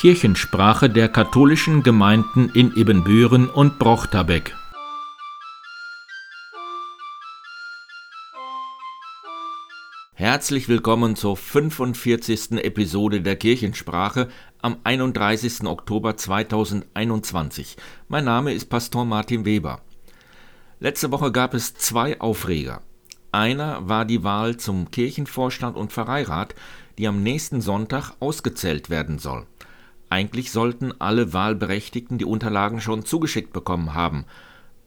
Kirchensprache der katholischen Gemeinden in Ibbenbüren und Brochterbeck. Herzlich willkommen zur 45. Episode der Kirchensprache am 31. Oktober 2021. Mein Name ist Pastor Martin Weber. Letzte Woche gab es zwei Aufreger. Einer war die Wahl zum Kirchenvorstand und Pfarreirat, die am nächsten Sonntag ausgezählt werden soll. Eigentlich sollten alle Wahlberechtigten die Unterlagen schon zugeschickt bekommen haben,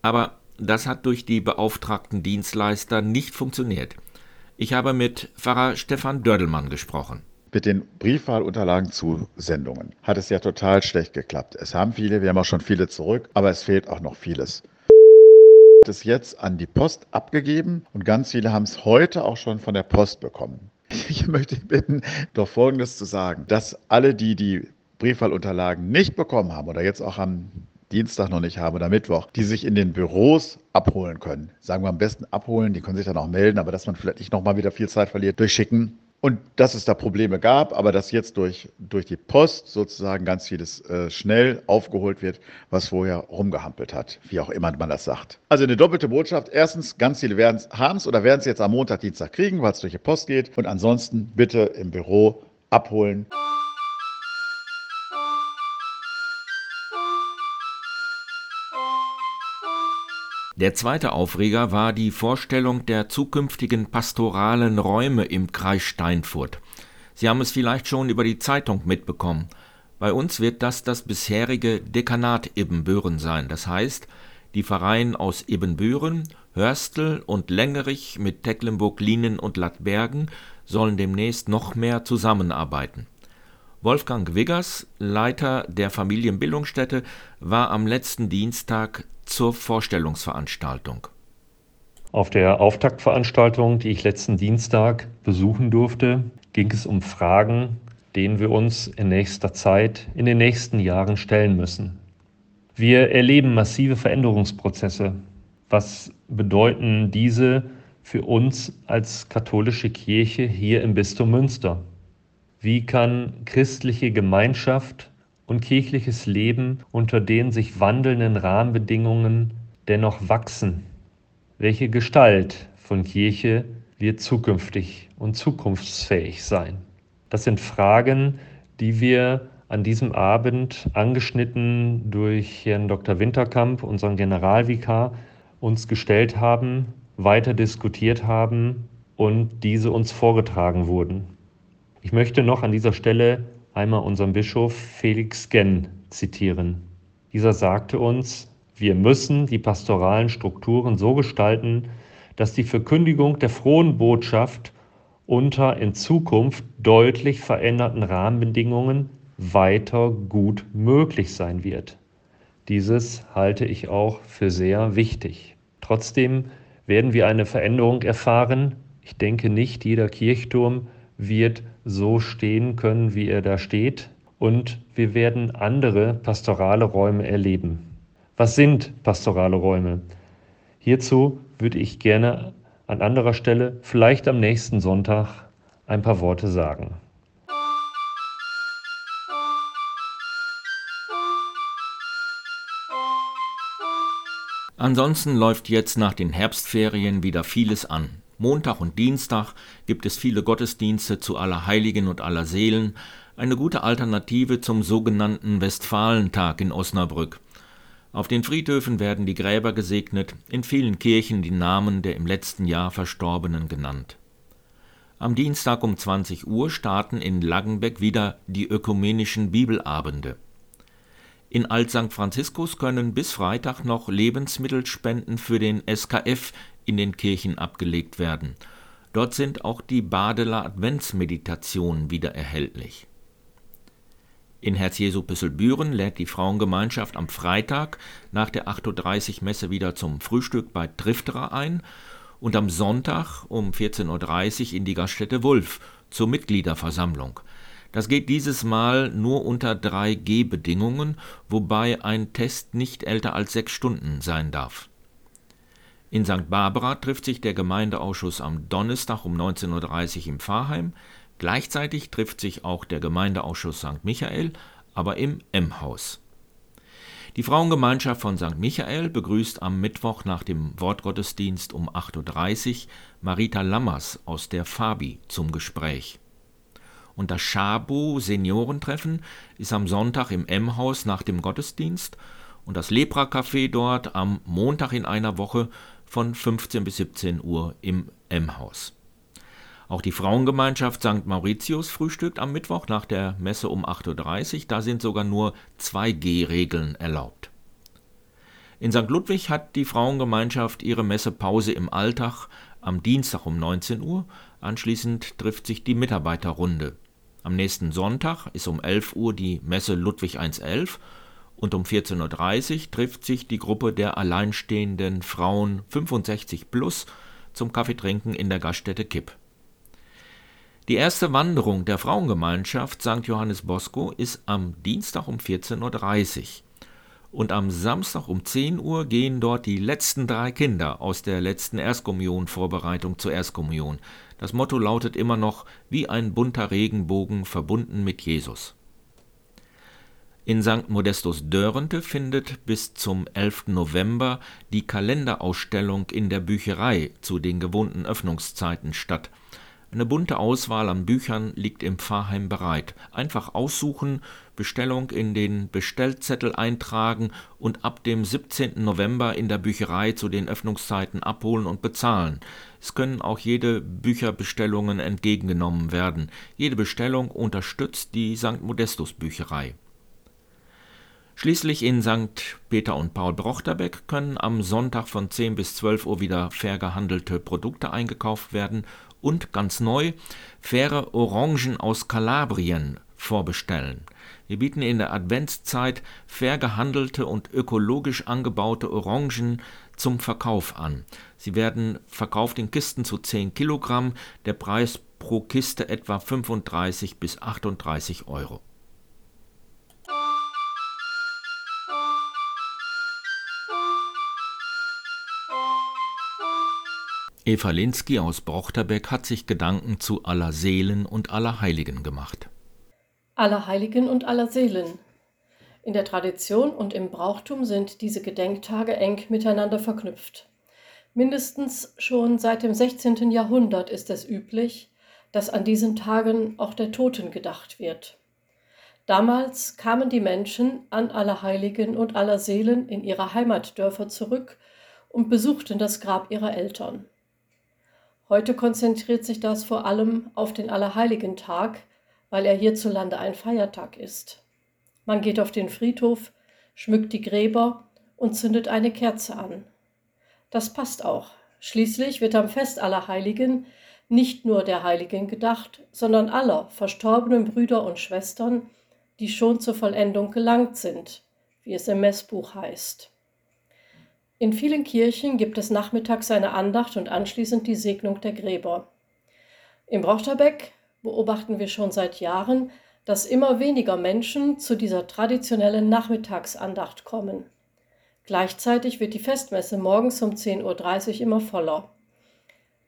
aber das hat durch die beauftragten Dienstleister nicht funktioniert. Ich habe mit Pfarrer Stefan Dördelmann gesprochen. Mit den Briefwahlunterlagen-Zusendungen hat es ja total schlecht geklappt. Es haben viele, wir haben auch schon viele zurück, aber es fehlt auch noch vieles es jetzt an die Post abgegeben und ganz viele haben es heute auch schon von der Post bekommen. Ich möchte bitten, doch Folgendes zu sagen, dass alle, die die Briefwahlunterlagen nicht bekommen haben oder jetzt auch am Dienstag noch nicht haben oder Mittwoch, die sich in den Büros abholen können. Sagen wir am besten abholen, die können sich dann auch melden, aber dass man vielleicht nicht nochmal wieder viel Zeit verliert, durchschicken. Und dass es da Probleme gab, aber dass jetzt durch, durch die Post sozusagen ganz vieles äh, schnell aufgeholt wird, was vorher rumgehampelt hat, wie auch immer man das sagt. Also eine doppelte Botschaft. Erstens, ganz viele haben es oder werden es jetzt am Montag, Dienstag kriegen, weil es durch die Post geht. Und ansonsten bitte im Büro abholen. Der zweite Aufreger war die Vorstellung der zukünftigen pastoralen Räume im Kreis Steinfurt. Sie haben es vielleicht schon über die Zeitung mitbekommen. Bei uns wird das das bisherige Dekanat Ibbenbüren sein. Das heißt, die Pfarreien aus Ibbenbüren, Hörstel und Längerich mit Tecklenburg-Lienen und Lattbergen sollen demnächst noch mehr zusammenarbeiten. Wolfgang Wiggers, Leiter der Familienbildungsstätte, war am letzten Dienstag zur Vorstellungsveranstaltung. Auf der Auftaktveranstaltung, die ich letzten Dienstag besuchen durfte, ging es um Fragen, denen wir uns in nächster Zeit, in den nächsten Jahren stellen müssen. Wir erleben massive Veränderungsprozesse. Was bedeuten diese für uns als katholische Kirche hier im Bistum Münster? Wie kann christliche Gemeinschaft und kirchliches Leben unter den sich wandelnden Rahmenbedingungen dennoch wachsen? Welche Gestalt von Kirche wird zukünftig und zukunftsfähig sein? Das sind Fragen, die wir an diesem Abend angeschnitten durch Herrn Dr. Winterkamp, unseren Generalvikar, uns gestellt haben, weiter diskutiert haben und diese uns vorgetragen wurden. Ich möchte noch an dieser Stelle einmal unseren Bischof Felix Genn zitieren. Dieser sagte uns, wir müssen die pastoralen Strukturen so gestalten, dass die Verkündigung der frohen Botschaft unter in Zukunft deutlich veränderten Rahmenbedingungen weiter gut möglich sein wird. Dieses halte ich auch für sehr wichtig. Trotzdem werden wir eine Veränderung erfahren. Ich denke nicht, jeder Kirchturm wird so stehen können, wie er da steht. Und wir werden andere pastorale Räume erleben. Was sind pastorale Räume? Hierzu würde ich gerne an anderer Stelle, vielleicht am nächsten Sonntag, ein paar Worte sagen. Ansonsten läuft jetzt nach den Herbstferien wieder vieles an. Montag und Dienstag gibt es viele Gottesdienste zu Allerheiligen und Allerseelen, eine gute Alternative zum sogenannten Westfalentag in Osnabrück. Auf den Friedhöfen werden die Gräber gesegnet, in vielen Kirchen die Namen der im letzten Jahr Verstorbenen genannt. Am Dienstag um 20 Uhr starten in Langenbeck wieder die ökumenischen Bibelabende. In Alt St. Franziskus können bis Freitag noch Lebensmittelspenden für den SKF in den Kirchen abgelegt werden. Dort sind auch die Badeler Adventsmeditationen wieder erhältlich. In Herz Jesu Pisselbüren lädt die Frauengemeinschaft am Freitag nach der 8.30 Uhr Messe wieder zum Frühstück bei Trifterer ein und am Sonntag um 14.30 Uhr in die Gaststätte Wulf zur Mitgliederversammlung. Das geht dieses Mal nur unter 3G-Bedingungen, wobei ein Test nicht älter als sechs Stunden sein darf. In St. Barbara trifft sich der Gemeindeausschuss am Donnerstag um 19.30 Uhr im Pfarrheim. Gleichzeitig trifft sich auch der Gemeindeausschuss St. Michael aber im M-Haus. Die Frauengemeinschaft von St. Michael begrüßt am Mittwoch nach dem Wortgottesdienst um 8.30 Uhr Marita Lammers aus der Fabi zum Gespräch. Und das Schabo Seniorentreffen ist am Sonntag im M-Haus nach dem Gottesdienst und das Lepra-Café dort am Montag in einer Woche von 15 bis 17 Uhr im M-Haus. Auch die Frauengemeinschaft St. Mauritius frühstückt am Mittwoch nach der Messe um 8.30 Uhr. Da sind sogar nur 2G-Regeln erlaubt. In St. Ludwig hat die Frauengemeinschaft ihre Messepause im Alltag am Dienstag um 19 Uhr. Anschließend trifft sich die Mitarbeiterrunde. Am nächsten Sonntag ist um 11 Uhr die Messe Ludwig 111 und um 14.30 Uhr trifft sich die Gruppe der alleinstehenden Frauen 65 plus zum Kaffeetrinken in der Gaststätte Kipp. Die erste Wanderung der Frauengemeinschaft St. Johannes Bosco ist am Dienstag um 14.30 Uhr. Und am Samstag um 10 Uhr gehen dort die letzten drei Kinder aus der letzten Erstkommunion-Vorbereitung zur Erstkommunion. Das Motto lautet immer noch wie ein bunter Regenbogen verbunden mit Jesus. In St. Modestus Dörrente findet bis zum 11. November die Kalenderausstellung in der Bücherei zu den gewohnten Öffnungszeiten statt. Eine bunte Auswahl an Büchern liegt im Pfarrheim bereit. Einfach aussuchen, Bestellung in den Bestellzettel eintragen und ab dem 17. November in der Bücherei zu den Öffnungszeiten abholen und bezahlen. Es können auch jede Bücherbestellungen entgegengenommen werden. Jede Bestellung unterstützt die St. Modestus Bücherei. Schließlich in St. Peter und Paul Brochterbeck können am Sonntag von 10 bis 12 Uhr wieder fair gehandelte Produkte eingekauft werden und ganz neu faire Orangen aus Kalabrien vorbestellen. Wir bieten in der Adventszeit fair gehandelte und ökologisch angebaute Orangen zum Verkauf an. Sie werden verkauft in Kisten zu 10 Kilogramm, der Preis pro Kiste etwa 35 bis 38 Euro. Eva Linsky aus Brochterbeck hat sich Gedanken zu aller Seelen und aller Heiligen gemacht. Aller Heiligen und aller Seelen. In der Tradition und im Brauchtum sind diese Gedenktage eng miteinander verknüpft. Mindestens schon seit dem 16. Jahrhundert ist es üblich, dass an diesen Tagen auch der Toten gedacht wird. Damals kamen die Menschen an aller Heiligen und aller Seelen in ihre Heimatdörfer zurück und besuchten das Grab ihrer Eltern. Heute konzentriert sich das vor allem auf den Allerheiligen-Tag, weil er hierzulande ein Feiertag ist. Man geht auf den Friedhof, schmückt die Gräber und zündet eine Kerze an. Das passt auch. Schließlich wird am Fest aller Heiligen nicht nur der Heiligen gedacht, sondern aller verstorbenen Brüder und Schwestern, die schon zur Vollendung gelangt sind, wie es im Messbuch heißt. In vielen Kirchen gibt es nachmittags eine Andacht und anschließend die Segnung der Gräber. Im Brochterbeck beobachten wir schon seit Jahren, dass immer weniger Menschen zu dieser traditionellen Nachmittagsandacht kommen. Gleichzeitig wird die Festmesse morgens um 10.30 Uhr immer voller.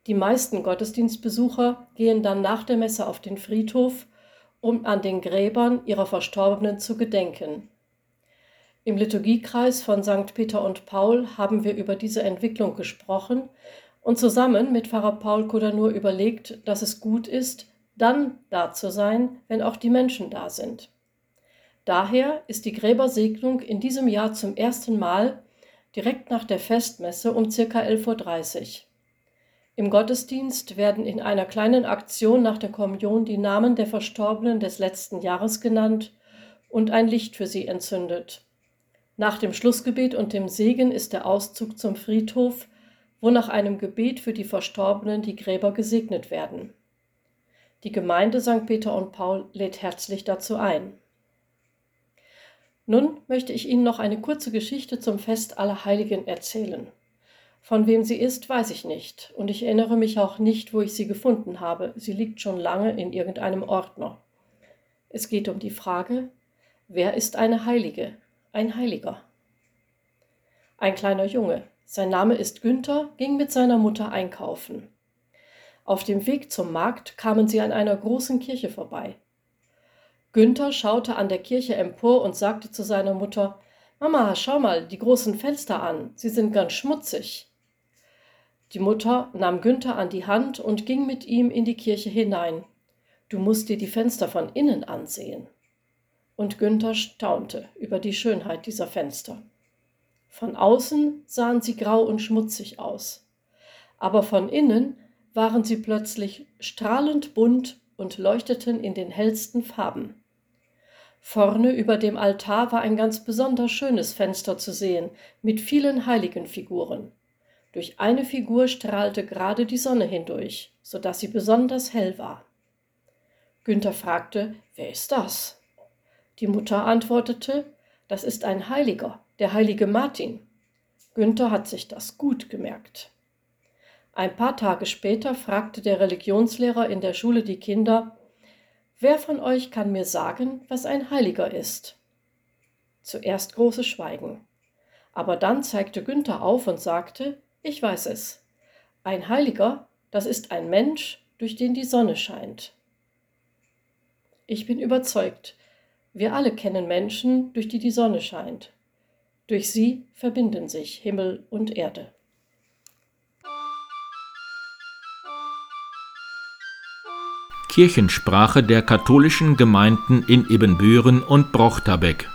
Die meisten Gottesdienstbesucher gehen dann nach der Messe auf den Friedhof, um an den Gräbern ihrer Verstorbenen zu gedenken. Im Liturgiekreis von St. Peter und Paul haben wir über diese Entwicklung gesprochen und zusammen mit Pfarrer Paul Kodanur überlegt, dass es gut ist, dann da zu sein, wenn auch die Menschen da sind. Daher ist die Gräbersegnung in diesem Jahr zum ersten Mal direkt nach der Festmesse um ca. 11.30 Uhr. Im Gottesdienst werden in einer kleinen Aktion nach der Kommunion die Namen der Verstorbenen des letzten Jahres genannt und ein Licht für sie entzündet. Nach dem Schlussgebet und dem Segen ist der Auszug zum Friedhof, wo nach einem Gebet für die Verstorbenen die Gräber gesegnet werden. Die Gemeinde St. Peter und Paul lädt herzlich dazu ein. Nun möchte ich Ihnen noch eine kurze Geschichte zum Fest aller Heiligen erzählen. Von wem sie ist, weiß ich nicht, und ich erinnere mich auch nicht, wo ich sie gefunden habe. Sie liegt schon lange in irgendeinem Ordner. Es geht um die Frage, wer ist eine Heilige? Ein Heiliger. Ein kleiner Junge, sein Name ist Günther, ging mit seiner Mutter einkaufen. Auf dem Weg zum Markt kamen sie an einer großen Kirche vorbei. Günther schaute an der Kirche empor und sagte zu seiner Mutter Mama, schau mal die großen Fenster an, sie sind ganz schmutzig. Die Mutter nahm Günther an die Hand und ging mit ihm in die Kirche hinein. Du musst dir die Fenster von innen ansehen. Und Günther staunte über die Schönheit dieser Fenster. Von außen sahen sie grau und schmutzig aus, aber von innen waren sie plötzlich strahlend bunt und leuchteten in den hellsten Farben. Vorne über dem Altar war ein ganz besonders schönes Fenster zu sehen, mit vielen Heiligenfiguren. Durch eine Figur strahlte gerade die Sonne hindurch, so dass sie besonders hell war. Günther fragte, wer ist das? Die Mutter antwortete, das ist ein Heiliger, der heilige Martin. Günther hat sich das gut gemerkt. Ein paar Tage später fragte der Religionslehrer in der Schule die Kinder, Wer von euch kann mir sagen, was ein Heiliger ist? Zuerst großes Schweigen. Aber dann zeigte Günther auf und sagte, ich weiß es. Ein Heiliger, das ist ein Mensch, durch den die Sonne scheint. Ich bin überzeugt, wir alle kennen Menschen, durch die die Sonne scheint. Durch sie verbinden sich Himmel und Erde. Kirchensprache der katholischen Gemeinden in Ibbenbüren und Brochterbeck